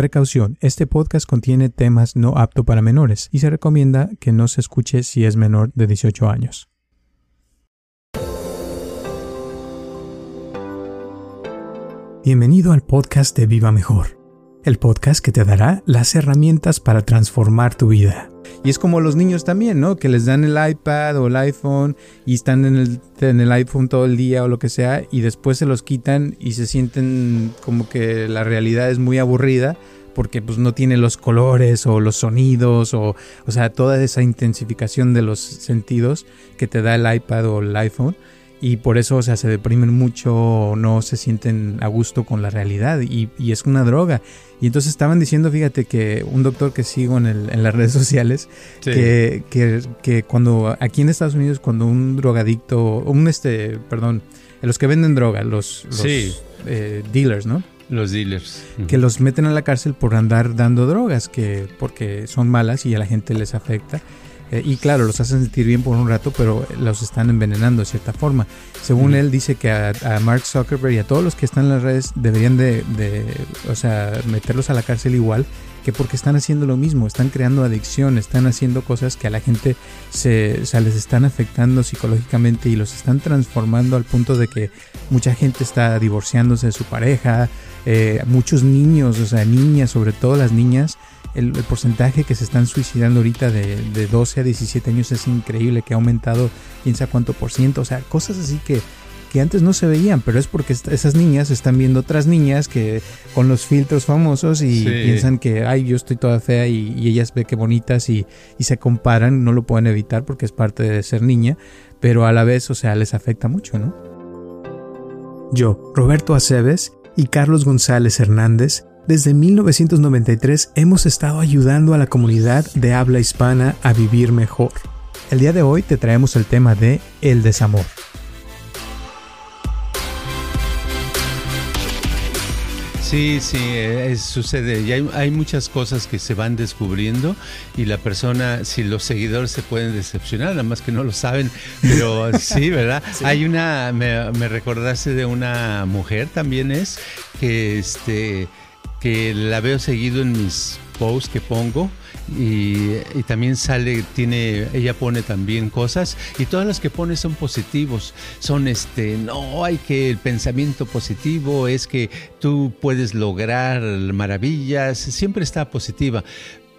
Precaución, este podcast contiene temas no apto para menores y se recomienda que no se escuche si es menor de 18 años. Bienvenido al podcast de Viva Mejor, el podcast que te dará las herramientas para transformar tu vida. Y es como los niños también, ¿no? Que les dan el iPad o el iPhone y están en el, en el iPhone todo el día o lo que sea y después se los quitan y se sienten como que la realidad es muy aburrida porque pues no tiene los colores o los sonidos o, o sea, toda esa intensificación de los sentidos que te da el iPad o el iPhone y por eso, o sea, se deprimen mucho no se sienten a gusto con la realidad y, y, es una droga. Y entonces estaban diciendo, fíjate, que un doctor que sigo en, el, en las redes sociales, sí. que, que, que, cuando aquí en Estados Unidos, cuando un drogadicto, un este, perdón, los que venden droga, los, los sí. eh, dealers, ¿no? Los dealers. Que los meten a la cárcel por andar dando drogas, que porque son malas y a la gente les afecta. Eh, y claro, los hacen sentir bien por un rato, pero los están envenenando de cierta forma. Según mm. él, dice que a, a, Mark Zuckerberg y a todos los que están en las redes deberían de, de, o sea, meterlos a la cárcel igual, que porque están haciendo lo mismo, están creando adicción, están haciendo cosas que a la gente se, o sea, les están afectando psicológicamente y los están transformando al punto de que mucha gente está divorciándose de su pareja, eh, muchos niños, o sea, niñas, sobre todo las niñas, el, el, porcentaje que se están suicidando ahorita de, de, 12 a 17 años es increíble, que ha aumentado quién sabe cuánto por ciento, o sea, cosas así que, que antes no se veían, pero es porque esas niñas están viendo otras niñas que con los filtros famosos y sí. piensan que, ay, yo estoy toda fea y, y ellas ve que bonitas y, y, se comparan, no lo pueden evitar porque es parte de ser niña, pero a la vez, o sea, les afecta mucho, ¿no? Yo, Roberto Aceves y Carlos González Hernández, desde 1993 hemos estado ayudando a la comunidad de habla hispana a vivir mejor. El día de hoy te traemos el tema de el desamor. Sí, sí, es, sucede. Y hay, hay, muchas cosas que se van descubriendo y la persona, si los seguidores se pueden decepcionar, nada más que no lo saben, pero sí, ¿verdad? Sí. Hay una, me, me recordaste de una mujer también es, que este que la veo seguido en mis posts que pongo y, y, también sale, tiene, ella pone también cosas y todas las que pone son positivos, son este, no hay que el pensamiento positivo es que tú puedes lograr maravillas, siempre está positiva,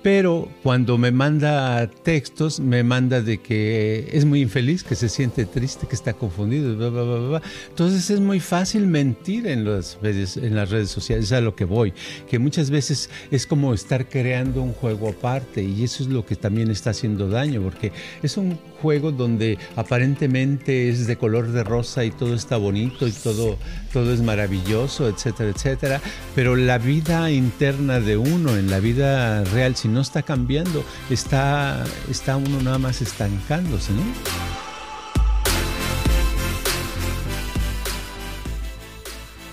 pero cuando me manda textos, me manda de que es muy infeliz, que se siente triste, que está confundido, bla, bla, bla, bla. Entonces es muy fácil mentir en las, redes, en las redes sociales, es a lo que voy, que muchas veces es como estar creando un juego aparte y eso es lo que también está haciendo daño, porque es un juego donde aparentemente es de color de rosa y todo está bonito y todo, todo es maravilloso, etcétera, etcétera, pero la vida interna de uno, en la vida real, si no está cambiando, está, está uno nada más estancándose, ¿no?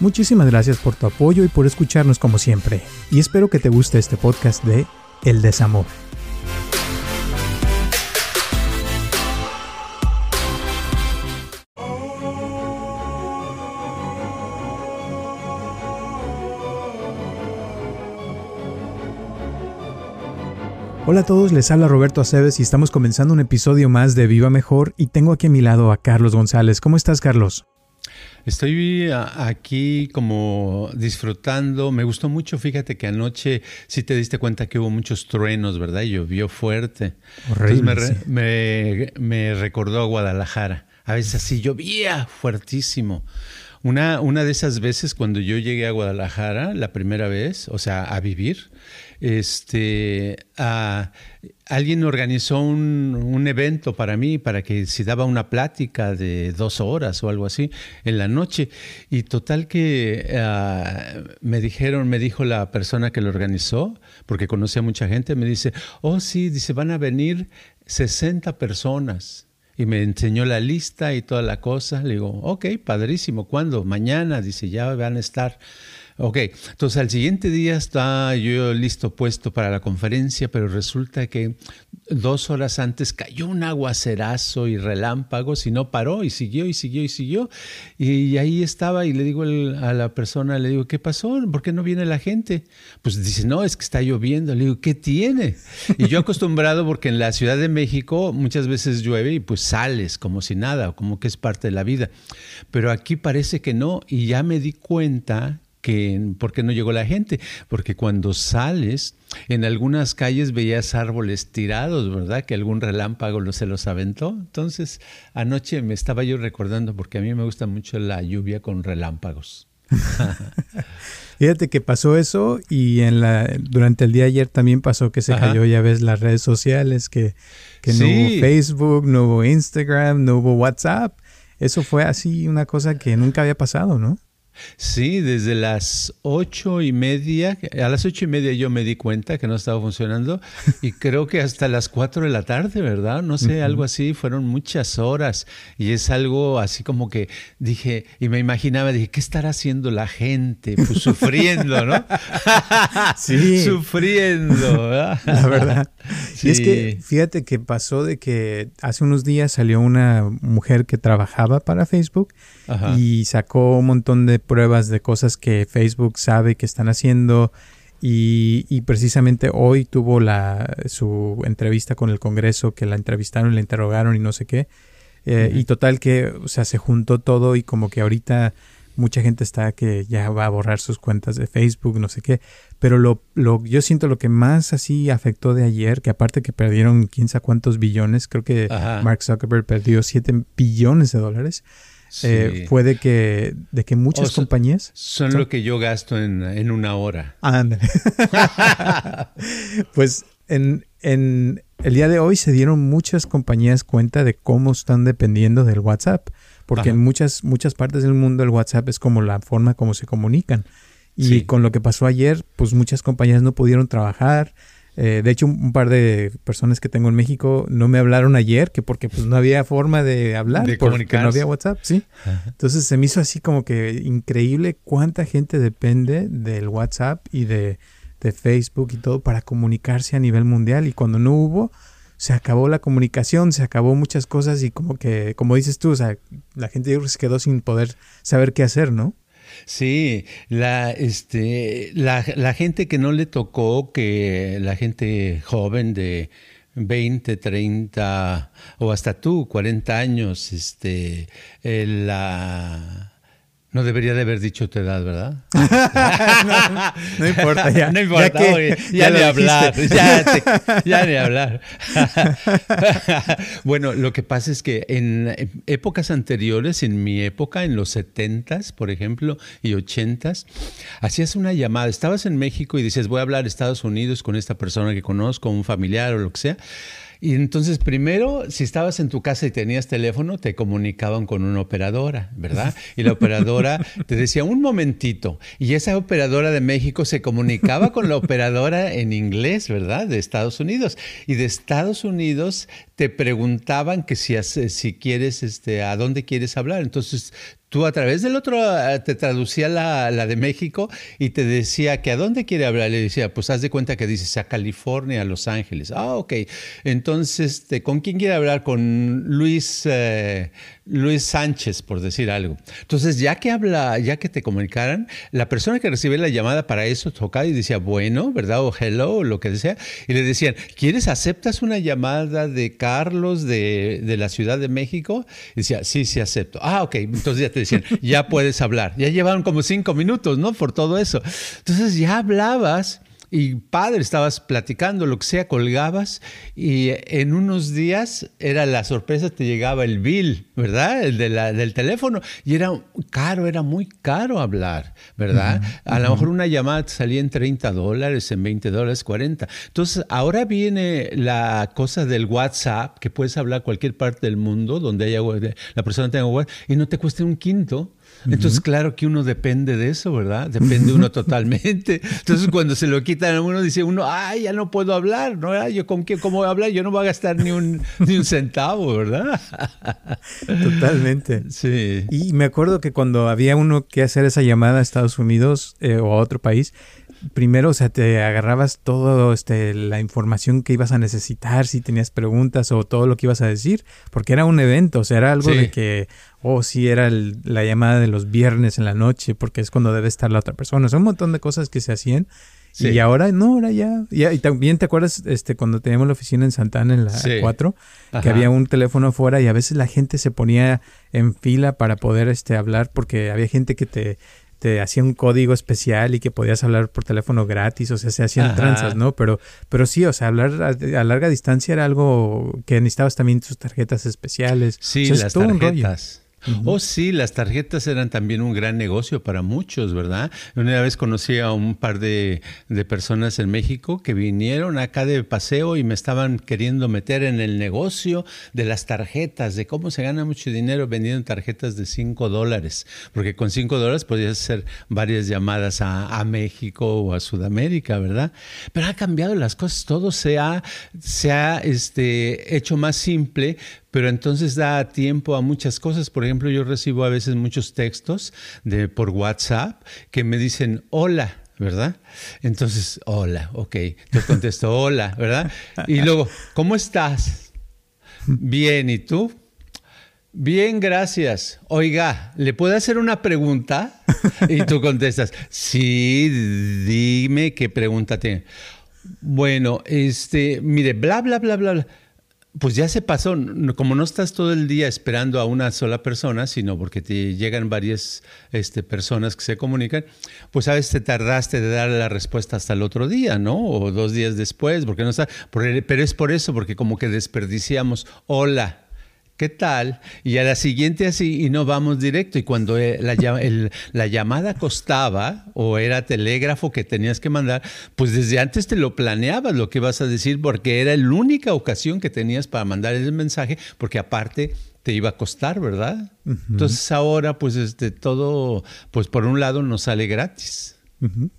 Muchísimas gracias por tu apoyo y por escucharnos como siempre. Y espero que te guste este podcast de El Desamor. Hola a todos, les habla Roberto Aceves y estamos comenzando un episodio más de Viva Mejor y tengo aquí a mi lado a Carlos González. ¿Cómo estás, Carlos? Estoy aquí como disfrutando. Me gustó mucho, fíjate que anoche sí te diste cuenta que hubo muchos truenos, ¿verdad? Y llovió fuerte. Horrible, Entonces me, sí. me, me recordó a Guadalajara. A veces así llovía fuertísimo. Una, una de esas veces cuando yo llegué a Guadalajara, la primera vez, o sea, a vivir, este, alguien organizó un, evento para mí, para que se daba una plática de dos horas o algo así en la noche. Y total que ah, me dijeron, me dijo la persona que lo organizó, porque conocía a mucha gente, me dice, oh sí, dice, van a venir 60 personas. Y me enseñó la lista y toda la cosa. Le digo, ok, padrísimo. ¿Cuándo? Mañana. Dice, ya van a estar. Ok, entonces al siguiente día está yo listo, puesto para la conferencia, pero resulta que dos horas antes cayó un aguacerazo y relámpagos y no paró y siguió y siguió y siguió. Y, ahí estaba y le digo a la persona, le digo, ¿qué pasó? ¿Por qué no viene la gente? Pues dice, no, es que está lloviendo. Le digo, ¿qué tiene? Y yo acostumbrado porque en la Ciudad de México muchas veces llueve y pues sales como si nada, como que es parte de la vida. Pero aquí parece que no y ya me di cuenta que por qué no llegó la gente, porque cuando sales en algunas calles veías árboles tirados, ¿verdad? Que algún relámpago se los aventó. Entonces, anoche me estaba yo recordando porque a mí me gusta mucho la lluvia con relámpagos. Fíjate que pasó eso y en la durante el día de ayer también pasó que se cayó, ya ves, las redes sociales, que, que no hubo Facebook, no hubo Instagram, no hubo WhatsApp. Eso fue así una cosa que nunca había pasado, ¿no? Sí, desde las ocho y media, a las ocho y media yo me di cuenta que no estaba funcionando y creo que hasta las cuatro de la tarde, ¿verdad? No sé, algo así, fueron muchas horas y es algo así como que dije, y me imaginaba, dije, ¿qué estará haciendo la gente? Pues sufriendo, ¿no? sí. sufriendo, ¿verdad? La verdad. Y es que fíjate que pasó de que hace unos días salió una mujer que trabajaba para Facebook y sacó un montón de pruebas de cosas que Facebook sabe que están haciendo y, precisamente hoy tuvo la, su entrevista con el Congreso, que la entrevistaron, la interrogaron y no sé qué. Eh, y total que, o sea, se juntó todo y como que ahorita mucha gente está que ya va a borrar sus cuentas de Facebook, no sé qué. Pero lo, lo, yo siento lo que más así afectó de ayer, que aparte que perdieron quién sabe cuántos billones, creo que Mark Zuckerberg perdió 7 billones de dólares. Eh, puede que de que muchas compañías son, lo que yo gasto en, una hora. pues en, en el día de hoy se dieron muchas compañías cuenta de cómo están dependiendo del WhatsApp, porque en muchas muchas partes del mundo el WhatsApp es como la forma como se comunican. Y con lo que pasó ayer, pues muchas compañías no pudieron trabajar, eh, de hecho, un, par de personas que tengo en México no me hablaron ayer, que porque pues no había forma de hablar, porque no había WhatsApp, sí. Entonces se me hizo así como que increíble cuánta gente depende del WhatsApp y de, Facebook y todo para comunicarse a nivel mundial. Y cuando no hubo, se acabó la comunicación, se acabó muchas cosas y como que, como dices tú, o sea, la gente se quedó sin poder saber qué hacer, ¿no? Sí, la, este, la, la gente que no le tocó, que la gente joven de 20, 30 o hasta tú, 40 años, este, la no debería de haber dicho tu edad, ¿verdad? no, importa, ya. No importa, ya, ni hablar, ya, ni hablar. bueno, lo que pasa es que en épocas anteriores, en mi época, en los 70s, por ejemplo, y 80s, hacías una llamada, estabas en México y dices, voy a hablar Estados Unidos con esta persona que conozco, un familiar o lo que sea y entonces, primero, si estabas en tu casa y tenías teléfono, te comunicaban con una operadora, ¿verdad? Y la operadora te decía, un momentito. Y esa operadora de México se comunicaba con la operadora en inglés, ¿verdad? De Estados Unidos. Y de Estados Unidos te preguntaban que si, si quieres, este, a dónde quieres hablar. Entonces tú a través del otro eh, te traducía la, la, de México y te decía que a dónde quiere hablar. Le decía, pues haz de cuenta que dices a California, a Los Ángeles. Ah, ok. Entonces, este, ¿con quién quiere hablar? Con Luis, eh, Luis Sánchez, por decir algo. Entonces, ya que habla, ya que te comunicaran, la persona que recibe la llamada para eso tocaba y decía, bueno, ¿verdad? O hello, o lo que sea. Y le decían, ¿quieres, aceptas una llamada de Carlos de, de la Ciudad de México? Y decía, sí, sí, acepto. Ah, ok. Entonces ya te decían, ya puedes hablar. Ya llevaron como cinco minutos, ¿no? Por todo eso. Entonces ya hablabas y padre, estabas platicando, lo que sea, colgabas y en unos días era la sorpresa, te llegaba el bill, ¿verdad? El de la, del teléfono y era caro, era muy caro hablar, ¿verdad? A lo mejor una llamada te salía en 30 dólares, en 20 dólares, 40. Entonces, ahora viene la cosa del WhatsApp, que puedes hablar a cualquier parte del mundo donde haya la persona tenga WhatsApp y no te cueste un quinto. Entonces, claro que uno depende de eso, ¿verdad? Depende uno totalmente. Entonces, cuando se lo quitan a uno, dice uno, ay, ya no puedo hablar, ¿no? Yo con qué, cómo voy a hablar, yo no voy a gastar ni un, ni un centavo, ¿verdad? Totalmente. Sí. Y me acuerdo que cuando había uno que hacer esa llamada a Estados Unidos eh, o a otro país, primero, o sea, te agarrabas todo este, la información que ibas a necesitar, si tenías preguntas o todo lo que ibas a decir, porque era un evento, o sea, era algo de que, oh, sí, era la llamada de los viernes en la noche, porque es cuando debe estar la otra persona. O sea, un montón de cosas que se hacían. Y ahora no, ahora ya, Y también te acuerdas este cuando teníamos la oficina en Santana en la 4, que había un teléfono afuera y a veces la gente se ponía en fila para poder este hablar porque había gente que te te hacía un código especial y que podías hablar por teléfono gratis, o sea, se hacían tranzas, ¿no? Pero, pero sí, o sea, hablar a, larga distancia era algo que necesitabas también tus tarjetas especiales. Sí, las tarjetas. Oh, sí, las tarjetas eran también un gran negocio para muchos, ¿verdad? Una vez conocí a un par de, personas en México que vinieron acá de paseo y me estaban queriendo meter en el negocio de las tarjetas, de cómo se gana mucho dinero vendiendo tarjetas de 5 dólares, porque con 5 dólares podías hacer varias llamadas a, México o a Sudamérica, ¿verdad? Pero ha cambiado las cosas, todo se ha, se ha este, hecho más simple, pero entonces da tiempo a muchas cosas. Por ejemplo, yo recibo a veces muchos textos de, por WhatsApp que me dicen hola. ¿verdad? Entonces, hola, ok. Yo contesto hola, ¿verdad? Y luego, ¿cómo estás? Bien, ¿y tú? Bien, gracias. Oiga, ¿le puedo hacer una pregunta? Y tú contestas, sí, dime qué pregunta tiene. Bueno, este, mire, bla, bla, bla, bla, bla pues ya se pasó, como no estás todo el día esperando a una sola persona, sino porque te llegan varias este, personas que se comunican, pues a veces te tardaste de dar la respuesta hasta el otro día, ¿no? O dos días después, porque no está, pero es por eso, porque como que desperdiciamos, hola, ¿qué tal? Y a la siguiente así y no vamos directo. Y cuando eh, la, la, llamada costaba o era telégrafo que tenías que mandar, pues desde antes te lo planeabas lo que ibas a decir porque era la única ocasión que tenías para mandar ese mensaje, porque aparte te iba a costar, ¿verdad? Entonces ahora pues este, todo, pues por un lado nos sale gratis.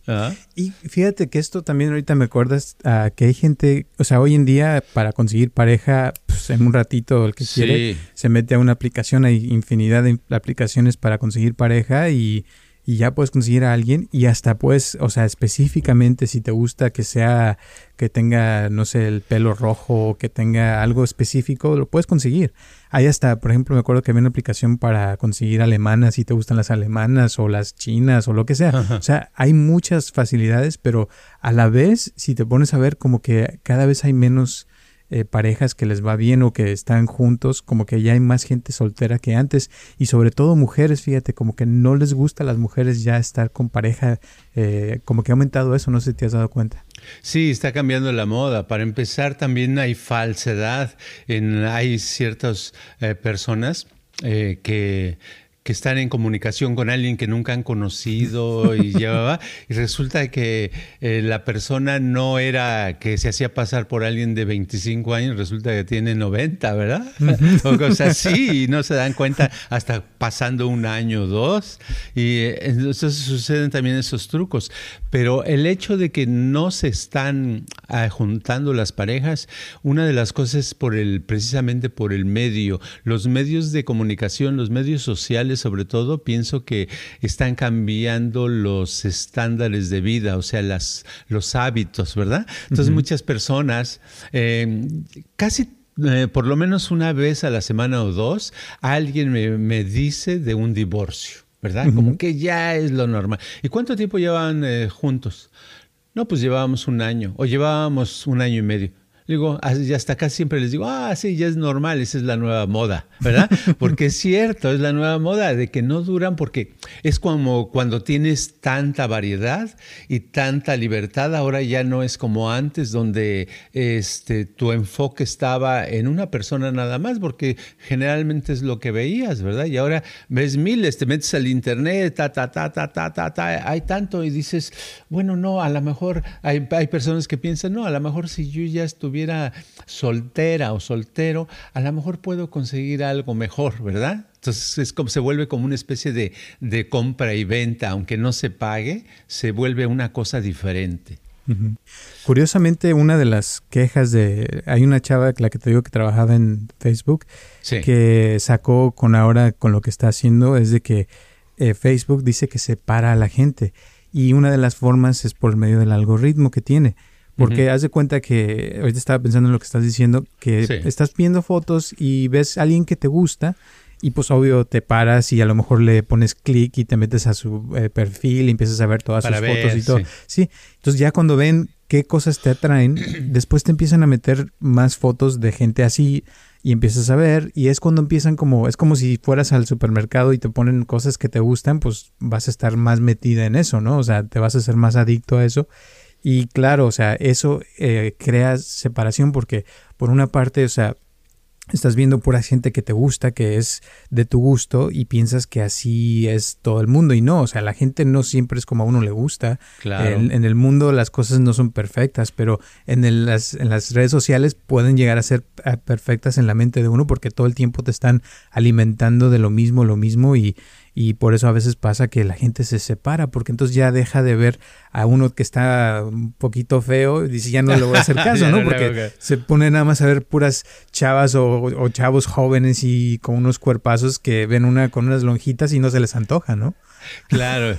Ah. Y fíjate que esto también ahorita me acuerdas a que hay gente, o sea, hoy en día para conseguir pareja, pues en un ratito el que quiere se mete a una aplicación, hay infinidad de aplicaciones para conseguir pareja y y ya puedes conseguir a alguien y hasta pues, o sea, específicamente si te gusta que sea, que tenga, no sé, el pelo rojo o que tenga algo específico, lo puedes conseguir. Ahí hasta, por ejemplo, me acuerdo que había una aplicación para conseguir alemanas si te gustan las alemanas o las chinas o lo que sea. O sea, hay muchas facilidades, pero a la vez, si te pones a ver como que cada vez hay menos eh, parejas que les va bien o que están juntos, como que ya hay más gente soltera que antes y sobre todo mujeres, fíjate, como que no les gusta a las mujeres ya estar con pareja, eh, como que ha aumentado eso, no sé si te has dado cuenta. Sí, está cambiando la moda. Para empezar, también hay falsedad. En, hay ciertas eh, personas que que están en comunicación con alguien que nunca han conocido y llevaba, y resulta que eh, la persona no era que se hacía pasar por alguien de 25 años, resulta que tiene 90, ¿verdad? o cosas así, y no se dan cuenta hasta pasando un año o dos, y eh, entonces suceden también esos trucos. Pero el hecho de que no se están ah, juntando las parejas, una de las cosas es por el, precisamente por el medio, los medios de comunicación, los medios sociales, sobre todo, pienso que están cambiando los estándares de vida, o sea, las, los hábitos, ¿verdad? Entonces muchas personas, eh, casi eh, por lo menos una vez a la semana o dos, alguien me, dice de un divorcio, ¿verdad? Como que ya es lo normal. ¿Y cuánto tiempo llevan eh, juntos? No, pues llevábamos un año o llevábamos un año y medio. Digo, y hasta acá siempre les digo, ah, sí, ya es normal, esa es la nueva moda, ¿verdad? Porque es cierto, es la nueva moda de que no duran porque es como cuando tienes tanta variedad y tanta libertad, ahora ya no es como antes donde este, tu enfoque estaba en una persona nada más, porque generalmente es lo que veías, ¿verdad? Y ahora ves miles, te metes al internet, ta, ta, ta, ta, ta, ta, ta hay tanto y dices, bueno, no, a lo mejor hay, hay personas que piensan, no, a lo mejor si yo ya estuviera soltera o soltero, a lo mejor puedo conseguir algo mejor, ¿verdad? Entonces es como se vuelve como una especie de, de compra y venta, aunque no se pague, se vuelve una cosa diferente. Curiosamente, una de las quejas de... Hay una chava, la que te digo que trabajaba en Facebook, que sacó con ahora, con lo que está haciendo, es de que eh, Facebook dice que separa a la gente. Y una de las formas es por medio del algoritmo que tiene. Porque haz de cuenta que, ahorita estaba pensando en lo que estás diciendo, que estás viendo fotos y ves a alguien que te gusta y pues obvio te paras y a lo mejor le pones clic y te metes a su eh, perfil y empiezas a ver todas sus fotos y todo. Sí. Entonces ya cuando ven qué cosas te atraen, después te empiezan a meter más fotos de gente así y empiezas a ver y es cuando empiezan como es como si fueras al supermercado y te ponen cosas que te gustan, pues vas a estar más metida en eso, ¿no? O sea, te vas a ser más adicto a eso. Y claro, o sea, eso eh, crea separación porque por una parte, o sea, estás viendo pura gente que te gusta, que es de tu gusto y piensas que así es todo el mundo y no, o sea, la gente no siempre es como a uno le gusta. Claro. En, el mundo las cosas no son perfectas, pero en, las, en las redes sociales pueden llegar a ser eh, perfectas en la mente de uno porque todo el tiempo te están alimentando de lo mismo, lo mismo y, y por eso a veces pasa que la gente se separa porque entonces ya deja de ver a uno que está un poquito feo y dice ya no le voy a hacer caso, ¿no? Porque se pone nada más a ver puras chavas o, chavos jóvenes y con unos cuerpazos que ven una con unas lonjitas y no se les antoja, ¿no? Claro.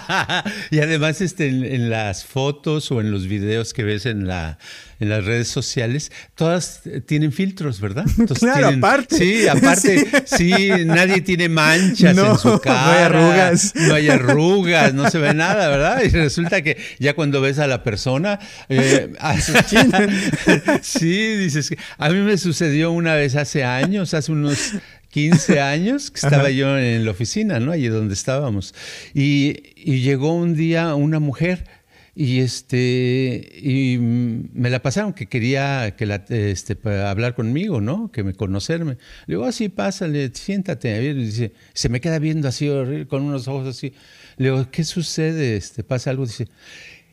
y además este, en, las fotos o en los videos que ves en, la, en las redes sociales, todas tienen filtros, ¿verdad? claro, aparte. Sí, aparte, sí. nadie tiene manchas en su cara. No hay arrugas. No hay arrugas, no se ve nada, ¿verdad? Y resulta que ya cuando ves a la persona, eh, sí, dices, a mí me sucedió una vez hace años, hace unos 15 años que estaba yo en la oficina, ¿no? Allí donde estábamos. Y, llegó un día una mujer y este y me la pasaron que quería que la, este, hablar conmigo, ¿no? Que me conocerme. Le digo, así, ah, pásale, siéntate. Y dice, se me queda viendo así con unos ojos así. Le digo, ¿qué sucede? Este, pasa algo. Dice,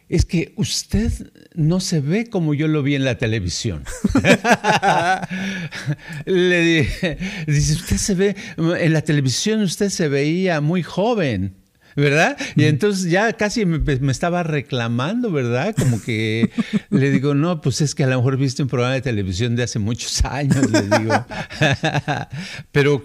es que usted no se ve como yo lo vi en la televisión. Le dije, dice, usted se ve, en la televisión usted se veía muy joven. ¿Verdad? Y entonces ya casi me, estaba reclamando, ¿verdad? Como que le digo, no, pues es que a lo mejor viste un programa de televisión de hace muchos años, le digo. pero,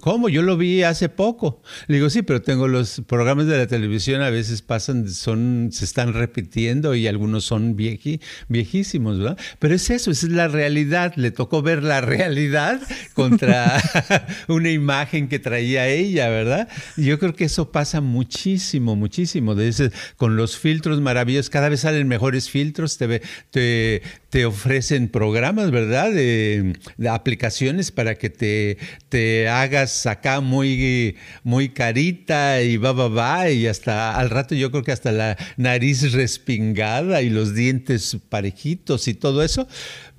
¿cómo? Yo lo vi hace poco. Le digo, sí, pero tengo los programas de la televisión a veces pasan, son, se están repitiendo y algunos son viejísimos, ¿verdad? Pero es eso, esa es la realidad. Le tocó ver la realidad contra una imagen que traía ella, ¿verdad? Yo creo que eso pasa mucho muchísimo, muchísimo. De con los filtros maravillosos, cada vez salen mejores filtros, te, te, te ofrecen programas, ¿verdad? De, aplicaciones para que te, te hagas acá muy, muy carita y va, va, va, y hasta al rato yo creo que hasta la nariz respingada y los dientes parejitos y todo eso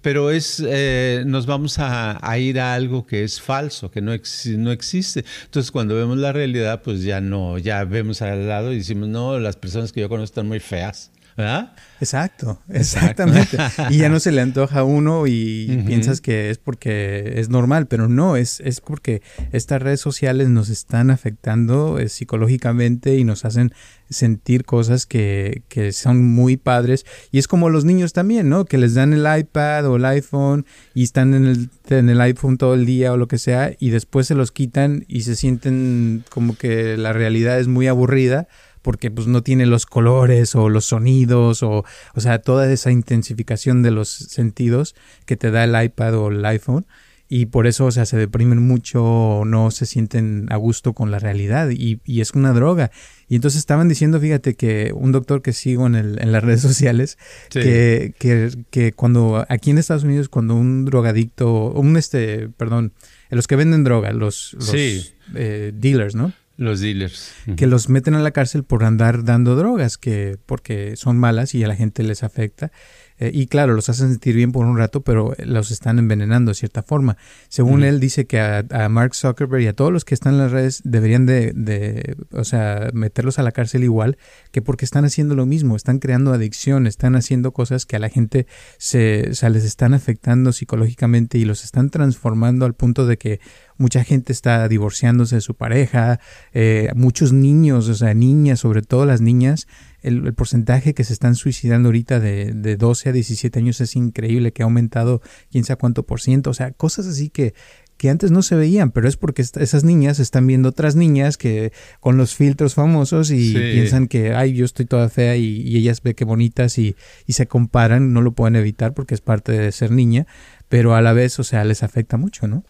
pero es eh, nos vamos a, ir a algo que es falso, que no, no existe. Entonces, cuando vemos la realidad, pues ya no, ya vemos al lado y decimos, no, las personas que yo conozco están muy feas. ¿Verdad? Exacto, exactamente. y ya no se le antoja a uno y piensas que es porque es normal, pero no, es, es porque estas redes sociales nos están afectando eh, psicológicamente y nos hacen sentir cosas que, que, son muy padres. Y es como los niños también, ¿no? Que les dan el iPad o el iPhone y están en el, en el iPhone todo el día o lo que sea y después se los quitan y se sienten como que la realidad es muy aburrida porque pues no tiene los colores o los sonidos o, o sea, toda esa intensificación de los sentidos que te da el iPad o el iPhone y por eso, o sea, se deprimen mucho, no se sienten a gusto con la realidad y, y es una droga. Y entonces estaban diciendo, fíjate, que un doctor que sigo en, el, en las redes sociales, que, que, que, cuando aquí en Estados Unidos, cuando un drogadicto, un este, perdón, los que venden droga, los, los eh, dealers, ¿no? Los dealers. Que los meten a la cárcel por andar dando drogas, que porque son malas y a la gente les afecta. Eh, y claro, los hacen sentir bien por un rato, pero los están envenenando de cierta forma. Según él, dice que a, Mark Zuckerberg y a todos los que están en las redes deberían de, de, o sea, meterlos a la cárcel igual, que porque están haciendo lo mismo, están creando adicción, están haciendo cosas que a la gente se, o sea, les están afectando psicológicamente y los están transformando al punto de que mucha gente está divorciándose de su pareja, eh, muchos niños, o sea, niñas, sobre todo las niñas, el, porcentaje que se están suicidando ahorita de, de, 12 a 17 años es increíble, que ha aumentado quién sabe cuánto por ciento, o sea, cosas así que, que antes no se veían, pero es porque esas niñas están viendo otras niñas que con los filtros famosos y piensan que, ay, yo estoy toda fea y, y ellas ve que bonitas y, y, se comparan, no lo pueden evitar porque es parte de ser niña, pero a la vez, o sea, les afecta mucho, ¿no?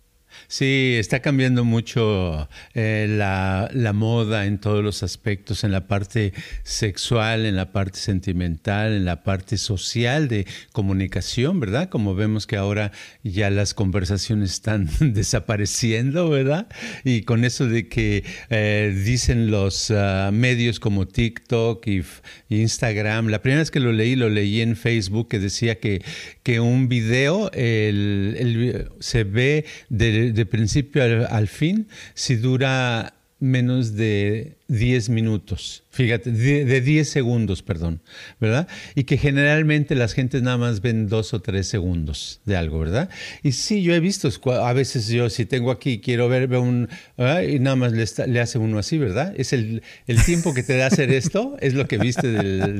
Sí, está cambiando mucho eh, la, la, moda en todos los aspectos, en la parte sexual, en la parte sentimental, en la parte social de comunicación, ¿verdad? Como vemos que ahora ya las conversaciones están desapareciendo, ¿verdad? Y con eso de que eh, dicen los uh, medios como TikTok y Instagram, la primera vez que lo leí, lo leí en Facebook, que decía que, que un video el, se ve de, principio al, fin, si dura menos de 10 minutos, fíjate, de, 10 segundos, perdón, ¿verdad? Y que generalmente las gentes nada más ven dos o tres segundos de algo, ¿verdad? Y sí, yo he visto, a veces yo si tengo aquí, quiero ver, veo un, y nada más le, le, hace uno así, ¿verdad? Es el, el, tiempo que te da hacer esto, es lo que viste del,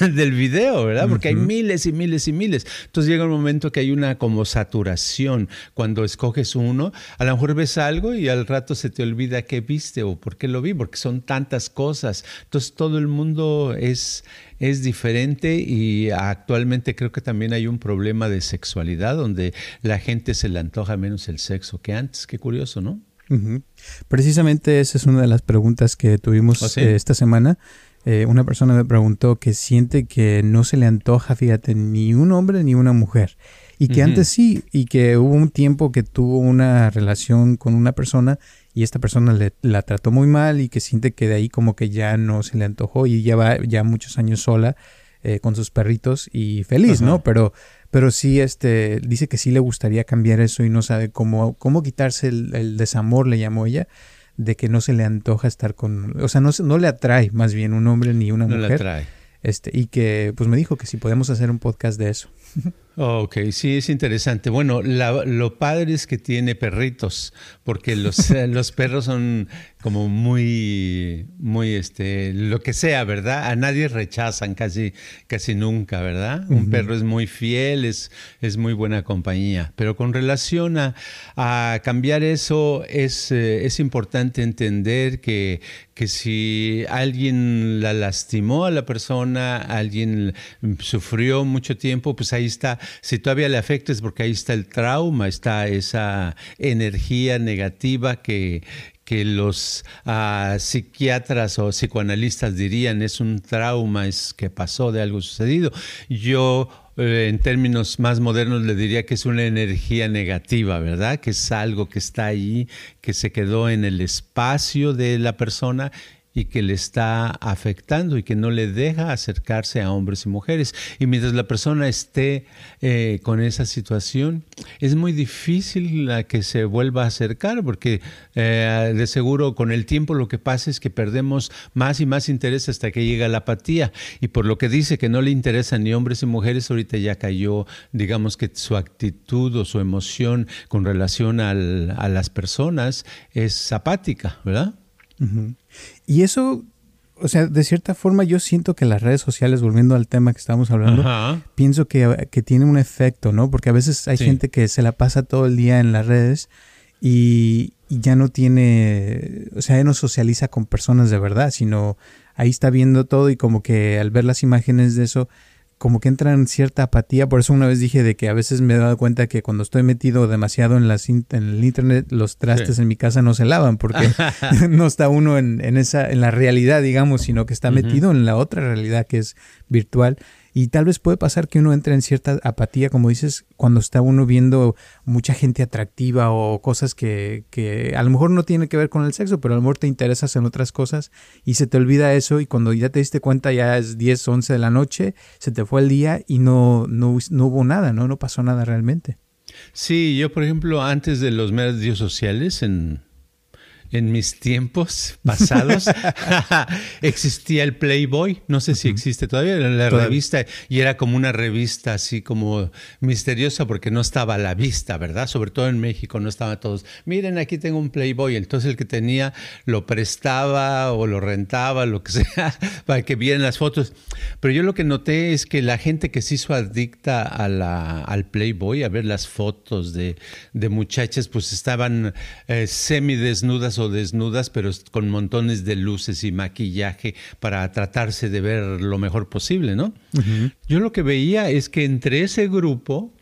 del, video, ¿verdad? Porque hay miles y miles y miles. Entonces llega un momento que hay una como saturación. Cuando escoges uno, a lo mejor ves algo y al rato se te olvida qué viste o por qué lo vi porque son tantas cosas. Entonces todo el mundo es, es diferente y actualmente creo que también hay un problema de sexualidad donde la gente se le antoja menos el sexo que antes. Qué curioso, ¿no? Precisamente esa es una de las preguntas que tuvimos ¿Oh, eh, esta semana. Eh, una persona me preguntó que siente que no se le antoja, fíjate, ni un hombre ni una mujer. Y que antes sí, y que hubo un tiempo que tuvo una relación con una persona y esta persona le, la trató muy mal y que siente que de ahí como que ya no se le antojó y ya va ya muchos años sola eh, con sus perritos y feliz, ¿no? Pero, pero sí, este, dice que sí le gustaría cambiar eso y no sabe cómo, cómo quitarse el, desamor, le llamó ella, de que no se le antoja estar con, o sea, no, no le atrae más bien un hombre ni una mujer. No le atrae. Este, y que pues me dijo que si podemos hacer un podcast de eso. Ok, sí, es interesante. Bueno, lo padre es que tiene perritos, porque los, los perros son como muy, muy, este, lo que sea, ¿verdad? A nadie rechazan casi, casi nunca, ¿verdad? Un perro es muy fiel, es, es muy buena compañía. Pero con relación a, a cambiar eso, es, eh, es importante entender que, que si alguien la lastimó a la persona, alguien sufrió mucho tiempo, pues ahí está si todavía le afecta es porque ahí está el trauma, está esa energía negativa que, que los ah, psiquiatras o psicoanalistas dirían es un trauma, es que pasó de algo sucedido. Yo eh, en términos más modernos le diría que es una energía negativa, ¿verdad? Que es algo que está ahí, que se quedó en el espacio de la persona y que le está afectando y que no le deja acercarse a hombres y mujeres. Y mientras la persona esté eh, con esa situación, es muy difícil la que se vuelva a acercar, porque eh, de seguro con el tiempo lo que pasa es que perdemos más y más interés hasta que llega la apatía. Y por lo que dice que no le interesan ni hombres ni mujeres, ahorita ya cayó, digamos que su actitud o su emoción con relación al, a las personas es apática, ¿verdad? Y eso, o sea, de cierta forma yo siento que las redes sociales, volviendo al tema que estábamos hablando, pienso que, que, tiene un efecto, ¿no? Porque a veces hay gente que se la pasa todo el día en las redes y, ya no tiene, o sea, ya no socializa con personas de verdad, sino ahí está viendo todo y como que al ver las imágenes de eso, como que entra en cierta apatía. Por eso una vez dije de que a veces me he dado cuenta que cuando estoy metido demasiado en, las en el internet, los trastes en mi casa no se lavan porque no está uno en, en, esa, en la realidad, digamos, sino que está metido en la otra realidad que es virtual. Y tal vez puede pasar que uno entre en cierta apatía, como dices, cuando está uno viendo mucha gente atractiva o cosas que, que a lo mejor no tiene que ver con el sexo, pero a lo mejor te interesas en otras cosas y se te olvida eso y cuando ya te diste cuenta ya es 10, 11 de la noche, se te fue el día y no, no, no hubo nada, ¿no? No pasó nada realmente. Sí, yo por ejemplo, antes de los medios sociales, en en mis tiempos pasados existía el Playboy, no sé si existe todavía, era la revista y era como una revista así como misteriosa porque no estaba a la vista, ¿verdad? Sobre todo en México no estaban todos, miren aquí tengo un Playboy, entonces el que tenía lo prestaba o lo rentaba, lo que sea, para que vieran las fotos. Pero yo lo que noté es que la gente que se hizo adicta a la, al Playboy, a ver las fotos de, de muchachas, pues estaban eh, semidesnudas o desnudas, pero con montones de luces y maquillaje para tratarse de ver lo mejor posible, ¿no? Yo lo que veía es que entre ese grupo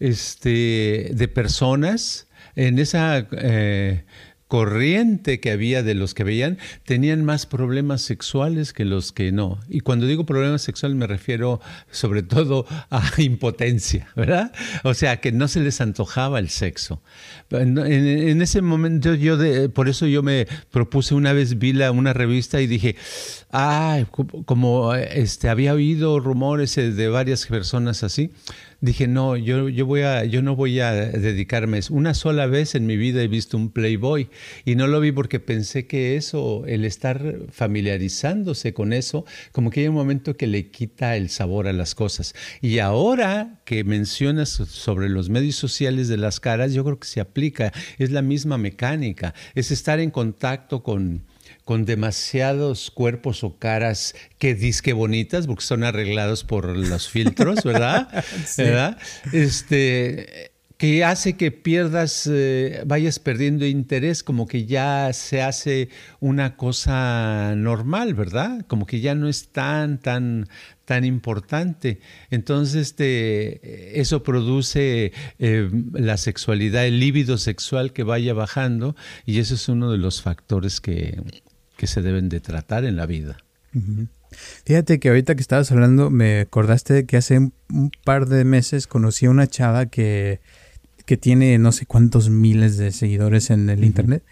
este, de personas, en esa eh, corriente que había de los que veían tenían más problemas sexuales que los que no. Y cuando digo problemas sexuales me refiero sobre todo a impotencia, ¿verdad? O sea, que no se les antojaba el sexo. En, ese momento yo, de, por eso yo me propuse una vez, vi la, una revista y dije, ah, como este, había oído rumores de varias personas así, dije, no, yo, yo, voy a, yo no voy a dedicarme. Una sola vez en mi vida he visto un Playboy y no lo vi porque pensé que eso, el estar familiarizándose con eso, como que hay un momento que le quita el sabor a las cosas. Y ahora que mencionas sobre los medios sociales de las caras, yo creo que se aplica, es la misma mecánica, es estar en contacto con con demasiados cuerpos o caras que disque bonitas, porque son arreglados por los filtros, ¿verdad? ¿verdad? Este, que hace que pierdas, eh, vayas perdiendo interés, como que ya se hace una cosa normal, ¿verdad? Como que ya no es tan, tan, tan importante. Entonces, este, eso produce eh, la sexualidad, el líbido sexual que vaya bajando, y eso es uno de los factores que, que se deben de tratar en la vida. Fíjate que ahorita que estabas hablando me acordaste de que hace un par de meses conocí a una chava que, que tiene no sé cuántos miles de seguidores en el internet.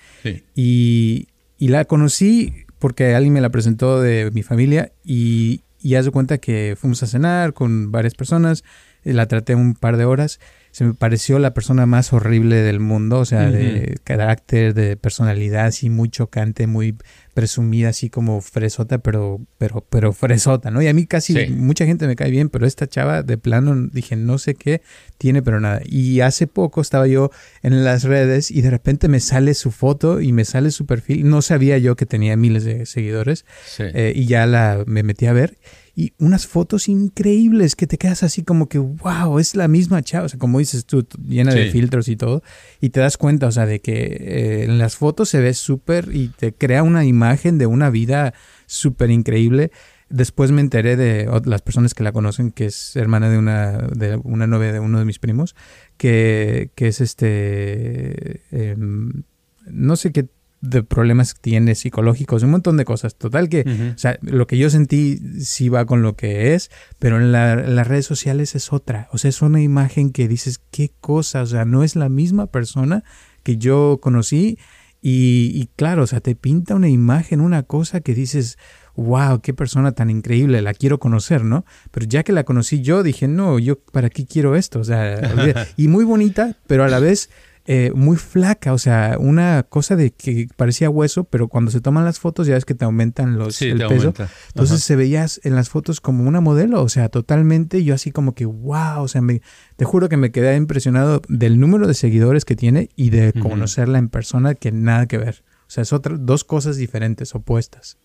Y, y, la conocí porque alguien me la presentó de mi familia y, y haz de cuenta que fuimos a cenar con varias personas, la traté un par de horas se me pareció la persona más horrible del mundo, o sea, de carácter, de personalidad, así muy chocante, muy presumida, así como fresota, pero, pero, pero fresota, ¿no? Y a mí casi mucha gente me cae bien, pero esta chava de plano dije, no sé qué tiene, pero nada. Y hace poco estaba yo en las redes y de repente me sale su foto y me sale su perfil. No sabía yo que tenía miles de seguidores eh, y ya la me metí a ver y unas fotos increíbles que te quedas así como que, wow, es la misma chava, o sea, como dices tú, llena de filtros y todo, y te das cuenta, o sea, de que eh, en las fotos se ve súper y te crea una imagen de una vida súper increíble. Después me enteré de las personas que la conocen, que es hermana de una, de una novia de uno de mis primos, que, que es este, em, no sé qué de problemas que tiene psicológicos, un montón de cosas. Total que, o sea, lo que yo sentí sí va con lo que es, pero en, las redes sociales es otra. O sea, es una imagen que dices, qué cosa, o sea, no es la misma persona que yo conocí. Y, y claro, o sea, te pinta una imagen, una cosa que dices, wow, qué persona tan increíble, la quiero conocer, ¿no? Pero ya que la conocí yo, dije, no, yo, ¿para qué quiero esto? O sea, y muy bonita, pero a la vez eh, muy flaca, o sea, una cosa de que parecía hueso, pero cuando se toman las fotos ya ves que te aumentan los, el peso. Entonces se veías en las fotos como una modelo, o sea, totalmente yo así como que, wow, o sea, me, te juro que me quedé impresionado del número de seguidores que tiene y de conocerla en persona que nada que ver. O sea, es otra, dos cosas diferentes, opuestas.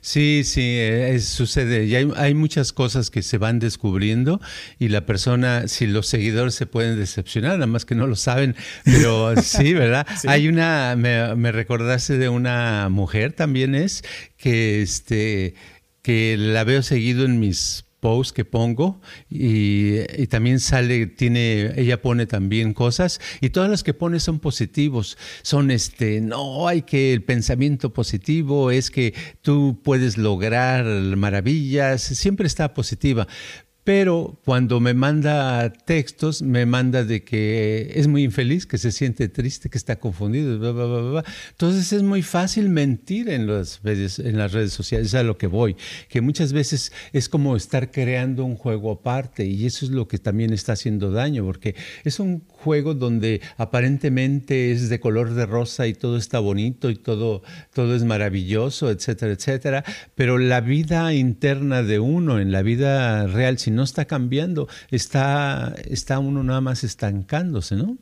Sí, sí, eh, sucede. Y hay, muchas cosas que se van descubriendo y la persona, si los seguidores se pueden decepcionar, nada más que no lo saben, pero sí, ¿verdad? Hay una, me, me recordaste de una mujer también es, que, este, que la veo seguido en mis posts que pongo y, y, también sale, tiene, ella pone también cosas y todas las que pone son positivos, son este, no hay que el pensamiento positivo es que tú puedes lograr maravillas, siempre está positiva, pero cuando me manda textos, me manda de que es muy infeliz, que se siente triste, que está confundido, bla, bla, bla, Entonces es muy fácil mentir en las, redes, en las redes sociales, es a lo que voy, que muchas veces es como estar creando un juego aparte y eso es lo que también está haciendo daño, porque es un juego donde aparentemente es de color de rosa y todo está bonito y todo, todo es maravilloso, etcétera, etcétera, pero la vida interna de uno, en la vida real, si no está cambiando, está, está uno nada más estancándose, ¿no?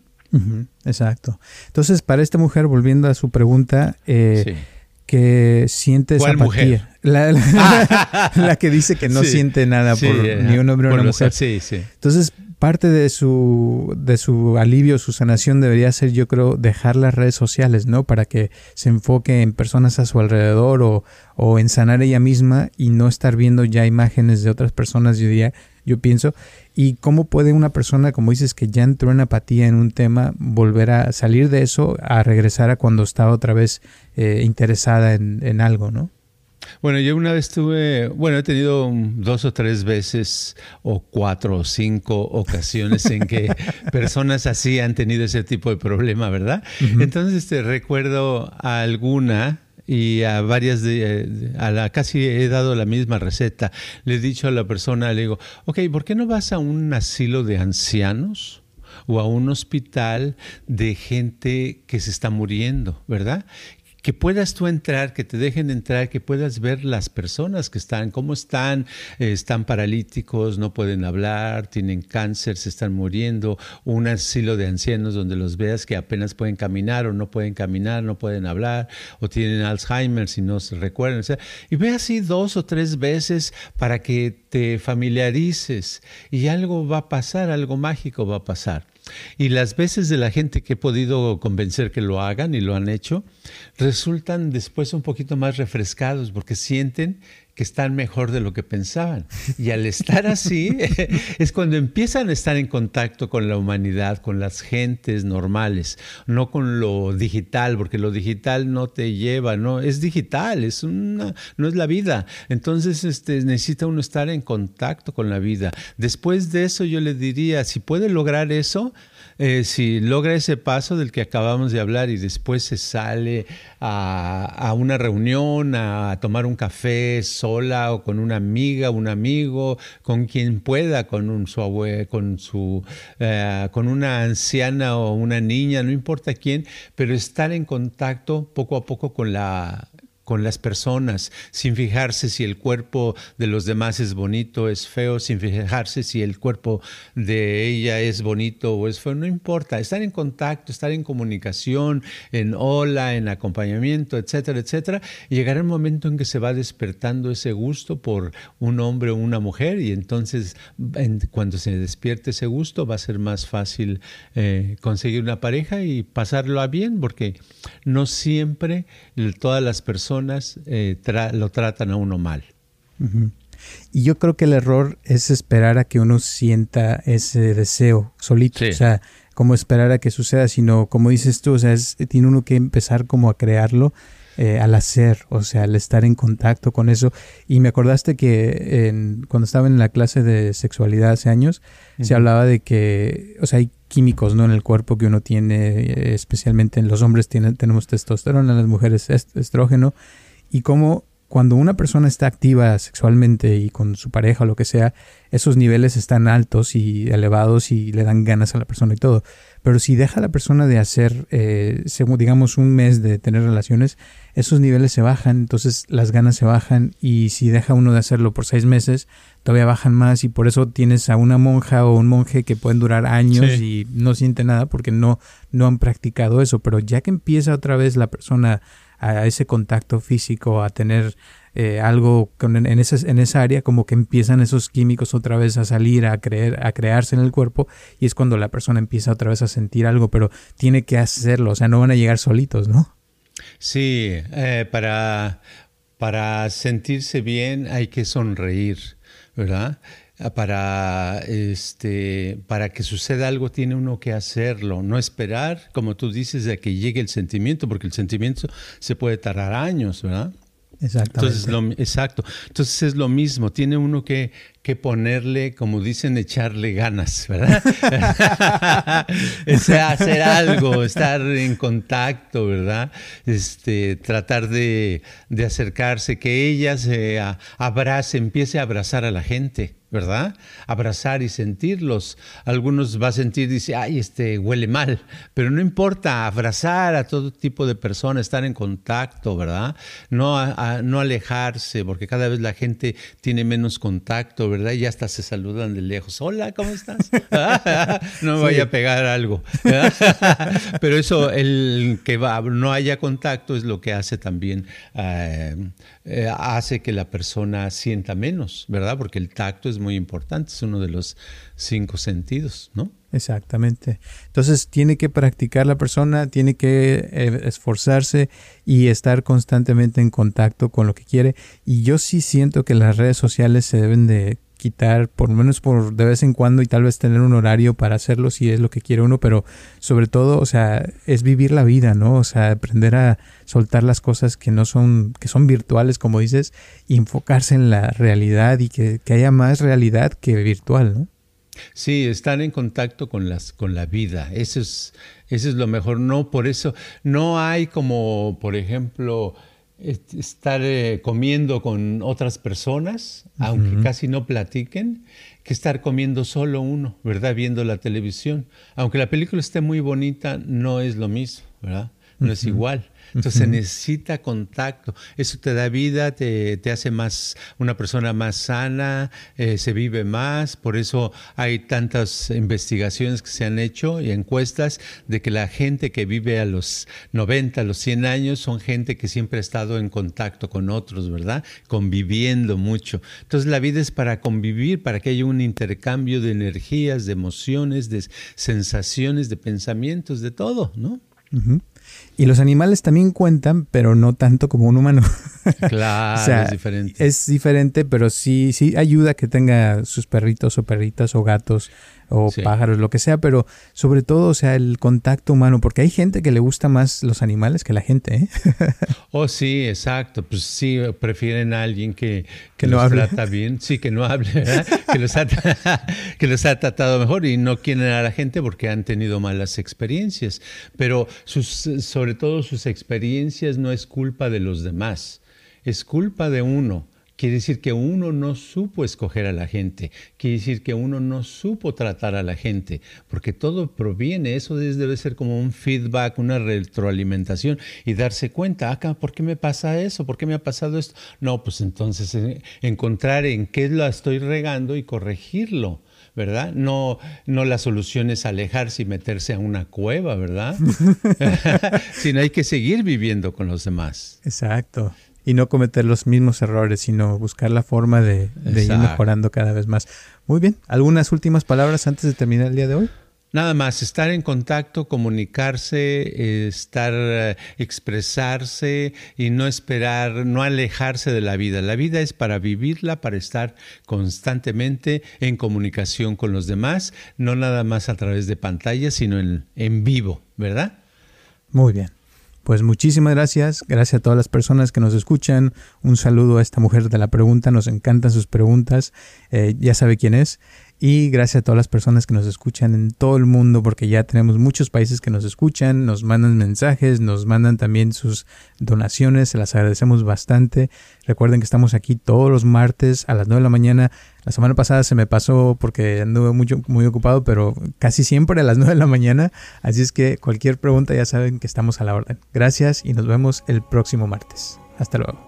exacto. Entonces, para esta mujer, volviendo a su pregunta, eh, que siente esa apatía. La, que dice que no siente nada por ni un hombre ni una mujer. Sí, sí. Entonces, parte de su, de su alivio, su sanación debería ser, yo creo, dejar las redes sociales, ¿no? Para que se enfoque en personas a su alrededor o, o en sanar ella misma y no estar viendo ya imágenes de otras personas, yo diría, yo pienso. Y cómo puede una persona, como dices, que ya entró en apatía en un tema, volver a salir de eso, a regresar a cuando estaba otra vez eh, interesada en, en algo, ¿no? Bueno, yo una vez tuve, bueno, he tenido dos o tres veces o cuatro o cinco ocasiones en que personas así han tenido ese tipo de problema, ¿verdad? Entonces te recuerdo a alguna y a varias de, a la casi he dado la misma receta. Le he dicho a la persona, le digo, ok, ¿por qué no vas a un asilo de ancianos? o a un hospital de gente que se está muriendo, ¿verdad? Que puedas tú entrar, que te dejen entrar, que puedas ver las personas que están, cómo están, eh, están paralíticos, no pueden hablar, tienen cáncer, se están muriendo, un asilo de ancianos donde los veas que apenas pueden caminar o no pueden caminar, no pueden hablar, o tienen Alzheimer si no se recuerdan. y ve así dos o tres veces para que te familiarices y algo va a pasar, algo mágico va a pasar. Y las veces de la gente que he podido convencer que lo hagan y lo han hecho, resultan después un poquito más refrescados porque sienten que están mejor de lo que pensaban. Y al estar así es cuando empiezan a estar en contacto con la humanidad, con las gentes normales, no con lo digital, porque lo digital no te lleva, no es digital, es una, no es la vida. Entonces este, necesita uno estar en contacto con la vida. Después de eso yo le diría, si puede lograr eso, eh, si logra ese paso del que acabamos de hablar y después se sale a, una reunión, a, tomar un café sola o con una amiga, un amigo, con quien pueda, con un, su con su, eh, con una anciana o una niña, no importa quién, pero estar en contacto poco a poco con la con las personas, sin fijarse si el cuerpo de los demás es bonito, es feo, sin fijarse si el cuerpo de ella es bonito o es feo, no importa, estar en contacto, estar en comunicación, en hola, en acompañamiento, etcétera, etcétera, llegará el momento en que se va despertando ese gusto por un hombre o una mujer y entonces cuando se despierte ese gusto va a ser más fácil eh, conseguir una pareja y pasarlo a bien, porque no siempre todas las personas eh, lo tratan a uno mal. Y yo creo que el error es esperar a que uno sienta ese deseo solito. O sea, como esperar a que suceda, sino como dices tú, o sea, tiene uno que empezar como a crearlo eh, al hacer, o sea, al estar en contacto con eso. Y me acordaste que cuando estaba en la clase de sexualidad hace años, se hablaba de que, o sea, hay químicos ¿no? en el cuerpo que uno tiene, eh, especialmente en los hombres tienen, tenemos testosterona, en las mujeres estrógeno, y cómo cuando una persona está activa sexualmente y con su pareja o lo que sea, esos niveles están altos y elevados y le dan ganas a la persona y todo. Pero si deja a la persona de hacer, eh, digamos, un mes de tener relaciones, esos niveles se bajan, entonces las ganas se bajan y si deja uno de hacerlo por seis meses, todavía bajan más y por eso tienes a una monja o un monje que pueden durar años y no siente nada porque no, no han practicado eso. Pero ya que empieza otra vez la persona a ese contacto físico, a tener eh, algo en, esa, en esa área, como que empiezan esos químicos otra vez a salir, a, creer, a crearse en el cuerpo, y es cuando la persona empieza otra vez a sentir algo, pero tiene que hacerlo, o sea, no van a llegar solitos, ¿no? Sí, eh, para, para sentirse bien hay que sonreír. ¿verdad? Para, este, para que suceda algo tiene uno que hacerlo, no esperar, como tú dices, de que llegue el sentimiento, porque el sentimiento se puede tardar años, ¿verdad? Exactamente. Entonces, exacto. Entonces es lo mismo, tiene uno que, que ponerle, como dicen, echarle ganas, ¿verdad? o sea, hacer algo, estar en contacto, ¿verdad? Este, tratar de, de acercarse, que ella se abrace, empiece a abrazar a la gente. ¿Verdad? Abrazar y sentirlos. Algunos va a sentir, dice, ay, este huele mal, pero no importa, abrazar a todo tipo de personas, estar en contacto, ¿verdad? No, no alejarse, porque cada vez la gente tiene menos contacto, ¿verdad? Y hasta se saludan de lejos. Hola, ¿cómo estás? no me vaya a pegar algo. pero eso, el que va, no haya contacto es lo que hace también, eh, eh, hace que la persona sienta menos, ¿verdad? Porque el tacto es muy importante, es uno de los cinco sentidos, ¿no? Exactamente. Entonces tiene que practicar la persona, tiene que eh, esforzarse y estar constantemente en contacto con lo que quiere. Y yo sí siento que las redes sociales se deben de quitar, por lo menos por de vez en cuando y tal vez tener un horario para hacerlo si es lo que quiere uno, pero sobre todo, o sea, es vivir la vida, ¿no? O sea, aprender a soltar las cosas que no son, que son virtuales, como dices, y enfocarse en la realidad y que, que haya más realidad que virtual, ¿no? Sí, estar en contacto con las, con la vida. Eso es, eso es lo mejor. No, por eso, no hay como, por ejemplo, estar eh, comiendo con otras personas, aunque casi no platiquen, que estar comiendo solo uno, ¿verdad? Viendo la televisión. Aunque la película esté muy bonita, no es lo mismo, ¿verdad? No es igual. Entonces se necesita contacto. Eso te da vida, te, hace más una persona más sana, eh, se vive más. Por eso hay tantas investigaciones que se han hecho y encuestas de que la gente que vive a los 90, a los 100 años son gente que siempre ha estado en contacto con otros, ¿verdad? Conviviendo mucho. Entonces la vida es para convivir, para que haya un intercambio de energías, de emociones, de sensaciones, de pensamientos, de todo, ¿no? Y los animales también cuentan, pero no tanto como un humano. Claro, es diferente. Es diferente, pero sí, sí ayuda que tenga sus perritos o perritas o gatos o pájaros, lo que sea, pero sobre todo, o sea, el contacto humano, porque hay gente que le gusta más los animales que la gente, ¿eh? oh, sí, exacto, pues sí, prefieren a alguien que, que, los trata bien, sí, que no hable, que, los ha, que los ha tratado mejor y no quieren a la gente porque han tenido malas experiencias, pero sus, sobre todo sus experiencias no es culpa de los demás, es culpa de uno Quiere decir que uno no supo escoger a la gente, quiere decir que uno no supo tratar a la gente, porque todo proviene, eso debe ser como un feedback, una retroalimentación y darse cuenta, acá, ¿por qué me pasa eso? ¿Por qué me ha pasado esto? No, pues entonces eh, encontrar en qué la estoy regando y corregirlo. ¿Verdad? No, no la solución es alejarse y meterse a una cueva, ¿verdad? Sino hay que seguir viviendo con los demás. Exacto y no cometer los mismos errores, sino buscar la forma de, ir mejorando cada vez más. Muy bien, ¿algunas últimas palabras antes de terminar el día de hoy? Nada más, estar en contacto, comunicarse, estar, eh, expresarse y no esperar, no alejarse de la vida. La vida es para vivirla, para estar constantemente en comunicación con los demás, no nada más a través de pantallas, sino en, en vivo, ¿verdad? Muy bien. Pues muchísimas gracias, gracias a todas las personas que nos escuchan. Un saludo a esta mujer de la pregunta, nos encantan sus preguntas, eh, ya sabe quién es. Y gracias a todas las personas que nos escuchan en todo el mundo, porque ya tenemos muchos países que nos escuchan, nos mandan mensajes, nos mandan también sus donaciones, se las agradecemos bastante. Recuerden que estamos aquí todos los martes a las 9 de la mañana. La semana pasada se me pasó porque anduve mucho, muy ocupado, pero casi siempre a las 9 de la mañana. Así es que cualquier pregunta ya saben que estamos a la orden. Gracias y nos vemos el próximo martes. Hasta luego.